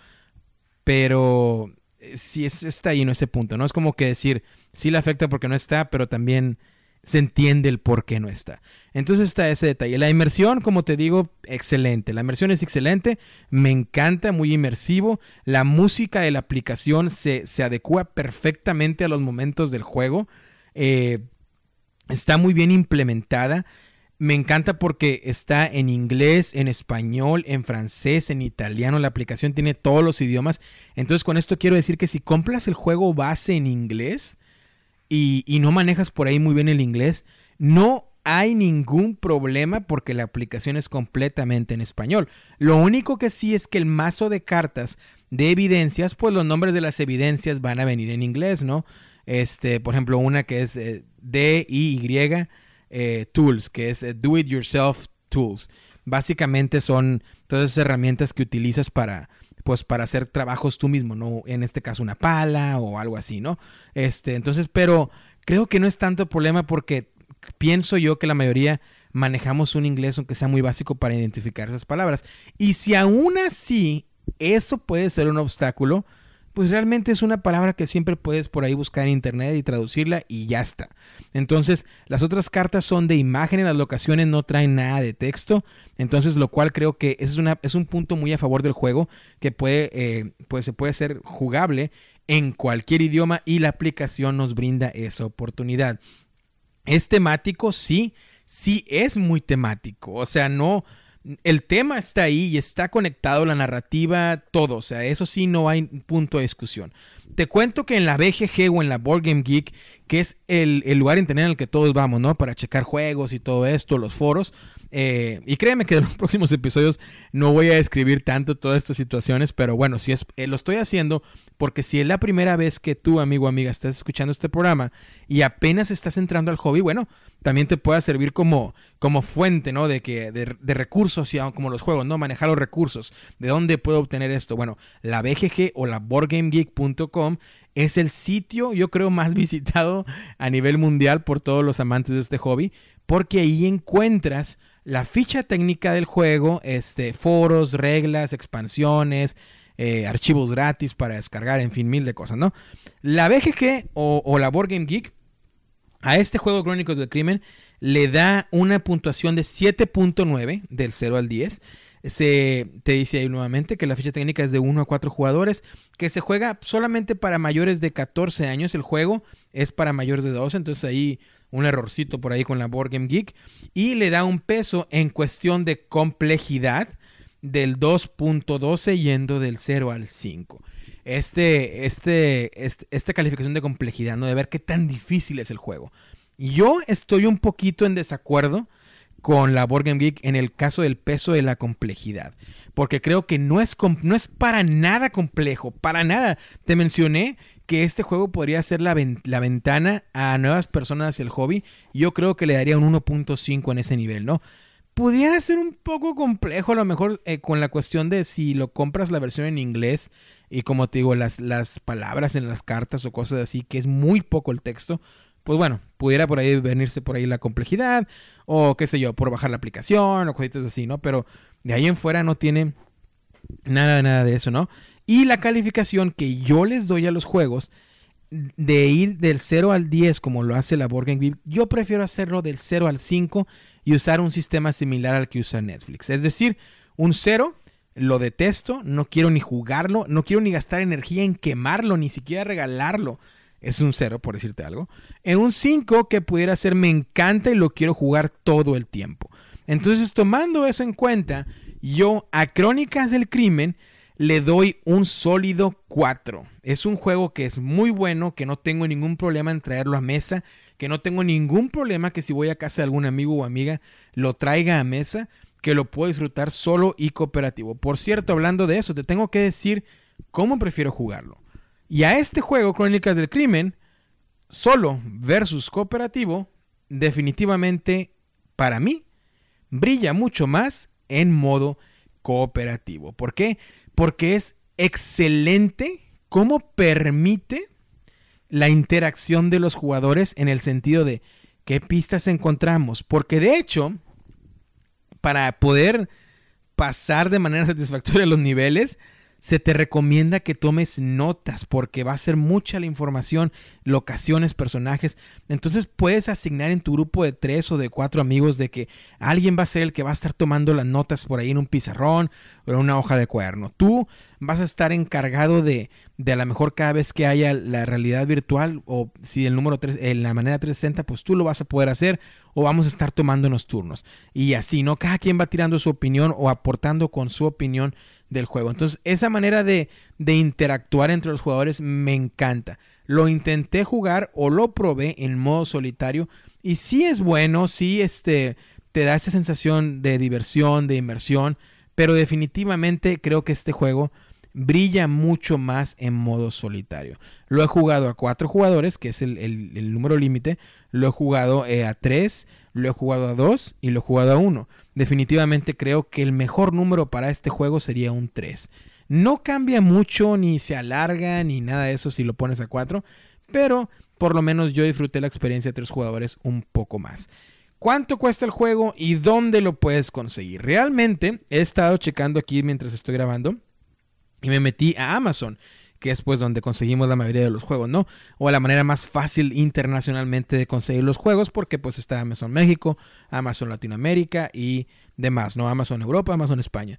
Pero si es, está ahí, no ese punto, ¿no? Es como que decir, sí le afecta porque no está, pero también se entiende el por qué no está. Entonces está ese detalle. La inmersión, como te digo, excelente. La inmersión es excelente, me encanta, muy inmersivo. La música de la aplicación se, se adecua perfectamente a los momentos del juego. Eh, está muy bien implementada. Me encanta porque está en inglés, en español, en francés, en italiano. La aplicación tiene todos los idiomas. Entonces con esto quiero decir que si compras el juego base en inglés, y, no manejas por ahí muy bien el inglés, no hay ningún problema porque la aplicación es completamente en español. Lo único que sí es que el mazo de cartas de evidencias, pues los nombres de las evidencias van a venir en inglés, ¿no? Este, por ejemplo, una que es eh, D-I-Y eh, Tools, que es eh, Do It Yourself Tools. Básicamente son todas esas herramientas que utilizas para, pues para hacer trabajos tú mismo, no en este caso una pala o algo así, ¿no? Este, entonces, pero creo que no es tanto problema porque pienso yo que la mayoría manejamos un inglés aunque sea muy básico para identificar esas palabras. Y si aún así eso puede ser un obstáculo, pues realmente es una palabra que siempre puedes por ahí buscar en internet y traducirla y ya está. Entonces, las otras cartas son de imágenes, las locaciones no traen nada de texto, entonces lo cual creo que es, es un punto muy a favor del juego que puede, eh, pues se puede ser jugable en cualquier idioma y la aplicación nos brinda esa oportunidad. Es temático, sí, sí es muy temático, o sea, no el tema está ahí y está conectado, la narrativa, todo. O sea, eso sí no hay punto de discusión. Te cuento que en la BGG o en la Board Game Geek, que es el, lugar internet en el que todos vamos, ¿no? Para checar juegos y todo esto, los foros, eh, y créeme que en los próximos episodios no voy a describir tanto todas estas situaciones, pero bueno, si es, eh, lo estoy haciendo porque si es la primera vez que tú, amigo o amiga, estás escuchando este programa y apenas estás entrando al hobby, bueno, también te pueda servir como, como fuente, ¿no? De, que, de, de recursos, como los juegos, ¿no? Manejar los recursos. ¿De dónde puedo obtener esto? Bueno, la BGG o la BoardGameGeek.com es el sitio, yo creo, más visitado a nivel mundial por todos los amantes de este hobby, porque ahí encuentras la ficha técnica del juego, este, foros, reglas, expansiones, eh, archivos gratis para descargar, en fin, mil de cosas, ¿no? La BGG o, la Board Game Geek a este juego Crónicos del Crimen le da una puntuación de 7.9 del 0 al 10. Se te dice ahí nuevamente que la ficha técnica es de 1 a 4 jugadores, que se juega solamente para mayores de 14 años. El juego es para mayores de 12, entonces ahí un errorcito por ahí con la Board Game Geek, y le da un peso en cuestión de complejidad del 2.12 yendo del 0 al 5. Este, este, este, esta calificación de complejidad, ¿no? De ver qué tan difícil es el juego. Yo estoy un poquito en desacuerdo con la Board Game Geek en el caso del peso de la complejidad. Porque creo que no es, no es para nada complejo, para nada. Te mencioné que este juego podría ser la, la, ventana a nuevas personas hacia el hobby. Yo creo que le daría un 1.5 en ese nivel, ¿no? Pudiera ser un poco complejo a lo mejor eh, con la cuestión de si lo compras la versión en inglés y como te digo, las, las palabras en las cartas o cosas así, que es muy poco el texto. Pues bueno, pudiera por ahí venirse por ahí la complejidad o qué sé yo, por bajar la aplicación o cositas así, ¿no? Pero de ahí en fuera no tiene nada, nada de eso, ¿no? Y la calificación que yo les doy a los juegos, de ir del 0 al 10 como lo hace la Board Game yo prefiero hacerlo del 0 al 5 y usar un sistema similar al que usa Netflix. Es decir, un 0 lo detesto, no quiero ni jugarlo, no quiero ni gastar energía en quemarlo, ni siquiera regalarlo. Es un 0, por decirte algo. En un 5 que pudiera ser me encanta y lo quiero jugar todo el tiempo. Entonces, tomando eso en cuenta, yo a Crónicas del Crimen le doy un sólido 4. Es un juego que es muy bueno, que no tengo ningún problema en traerlo a mesa, que no tengo ningún problema que si voy a casa de algún amigo o amiga lo traiga a mesa, que lo puedo disfrutar solo y cooperativo. Por cierto, hablando de eso, te tengo que decir cómo prefiero jugarlo. Y a este juego, Crónicas del Crimen, solo versus cooperativo, definitivamente para mí brilla mucho más en modo cooperativo. ¿Por qué? Porque es excelente cómo permite la interacción de los jugadores en el sentido de qué pistas encontramos. Porque de hecho, para poder pasar de manera satisfactoria los niveles, se te recomienda que tomes notas porque va a ser mucha la información, locaciones, personajes. Entonces puedes asignar en tu grupo de tres o de cuatro amigos de que alguien va a ser el que va a estar tomando las notas por ahí en un pizarrón o en una hoja de cuaderno. Tú vas a estar encargado de, de a lo mejor cada vez que haya la realidad virtual o si el número 3, en la manera 360, pues tú lo vas a poder hacer o vamos a estar tomando los turnos. Y así, ¿no? Cada quien va tirando su opinión o aportando con su opinión del juego. Entonces, esa manera de, de interactuar entre los jugadores me encanta. Lo intenté jugar o lo probé en modo solitario y sí es bueno, sí este, te da esa sensación de diversión, de inmersión, pero definitivamente creo que este juego brilla mucho más en modo solitario. Lo he jugado a cuatro jugadores, que es el, número límite, lo he jugado eh, a tres, lo he jugado a dos y lo he jugado a uno definitivamente creo que el mejor número para este juego sería un 3. No cambia mucho, ni se alarga, ni nada de eso si lo pones a 4, pero por lo menos yo disfruté la experiencia de tres jugadores un poco más. ¿Cuánto cuesta el juego y dónde lo puedes conseguir? Realmente he estado checando aquí mientras estoy grabando y me metí a Amazon que es pues donde conseguimos la mayoría de los juegos, ¿no? O la manera más fácil internacionalmente de conseguir los juegos, porque pues está Amazon México, Amazon Latinoamérica y demás, ¿no? Amazon Europa, Amazon España.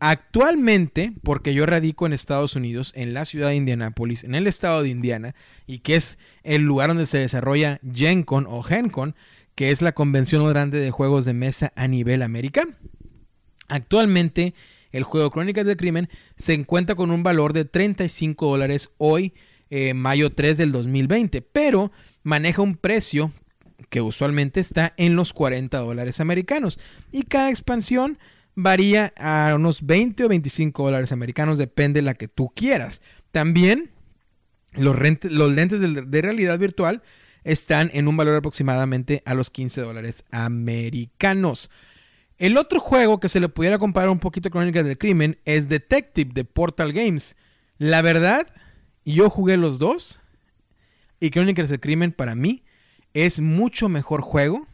Actualmente, porque yo radico en Estados Unidos, en la ciudad de Indianápolis, en el estado de Indiana, y que es el lugar donde se desarrolla GenCon o GenCon, que es la convención más grande de juegos de mesa a nivel americano. Actualmente el juego Crónicas del Crimen se encuentra con un valor de 35 dólares hoy, eh, mayo 3 del 2020, pero maneja un precio que usualmente está en los 40 dólares americanos y cada expansión varía a unos 20 o 25 dólares americanos, depende de la que tú quieras. También los, lentes de, de realidad virtual están en un valor aproximadamente a los 15 dólares americanos. El otro juego que se le pudiera comparar un poquito con Crónicas del Crimen es Detective de Portal Games. La verdad, yo jugué los dos y Crónicas del Crimen para mí es mucho mejor juego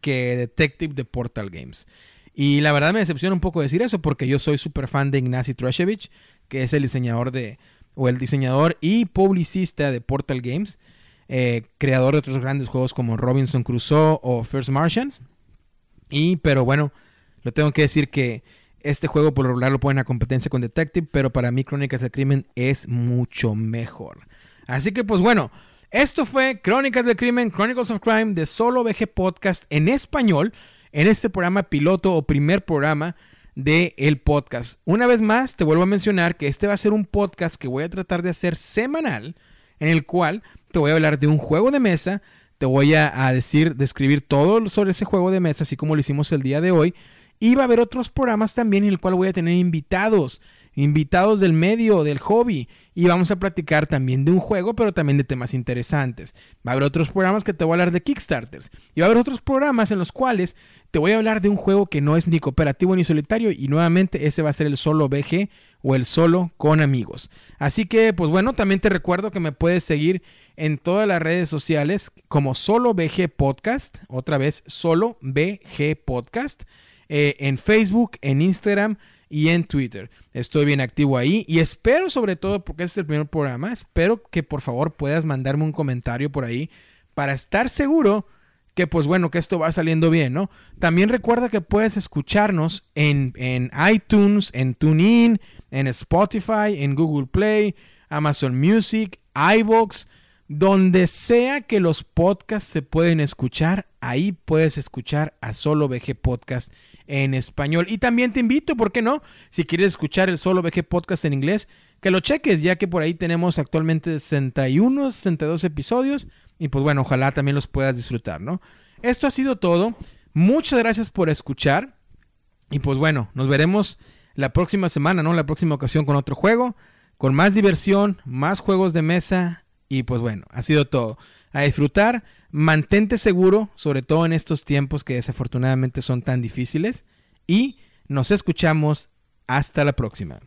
que Detective de Portal Games. Y la verdad me decepciona un poco decir eso porque yo soy súper fan de Ignacy Trashevich, que es el diseñador de, o el diseñador y publicista de Portal Games, eh, creador de otros grandes juegos como Robinson Crusoe o First Martians. Y, pero bueno, lo tengo que decir que este juego por lo regular lo ponen a competencia con Detective, pero para mí Crónicas del Crimen es mucho mejor. Así que pues bueno, esto fue Crónicas del Crimen, Chronicles of Crime de Solo VG Podcast en español, en este programa piloto o primer programa de el podcast. Una vez más, te vuelvo a mencionar que este va a ser un podcast que voy a tratar de hacer semanal, en el cual te voy a hablar de un juego de mesa, te voy a, decir, describir todo sobre ese juego de mesa, así como lo hicimos el día de hoy. Y va a haber otros programas también en el cual voy a tener invitados, invitados del medio, del hobby. Y vamos a platicar también de un juego, pero también de temas interesantes. Va a haber otros programas que te voy a hablar de Kickstarters. Y va a haber otros programas en los cuales te voy a hablar de un juego que no es ni cooperativo ni solitario. Y nuevamente ese va a ser el solo BG o el solo con amigos. Así que, pues bueno, también te recuerdo que me puedes seguir en todas las redes sociales como solo BG Podcast, otra vez solo BG Podcast, eh, en Facebook, en Instagram y en Twitter. Estoy bien activo ahí y espero sobre todo, porque este es el primer programa, espero que por favor puedas mandarme un comentario por ahí para estar seguro que pues bueno, que esto va saliendo bien, ¿no? También recuerda que puedes escucharnos en, en iTunes, en TuneIn, en Spotify, en Google Play, Amazon Music, iVoox, donde sea que los podcasts se pueden escuchar, ahí puedes escuchar a Solo VG Podcast en español. Y también te invito, ¿por qué no? Si quieres escuchar el Solo VG Podcast en inglés, que lo cheques, ya que por ahí tenemos actualmente 61, 62 episodios. Y pues bueno, ojalá también los puedas disfrutar, ¿no? Esto ha sido todo. Muchas gracias por escuchar. Y pues bueno, nos veremos la próxima semana, ¿no? La próxima ocasión con otro juego, con más diversión, más juegos de mesa y pues bueno, ha sido todo. a disfrutar, mantente seguro, sobre todo en estos tiempos que desafortunadamente son tan difíciles, y nos escuchamos hasta la próxima.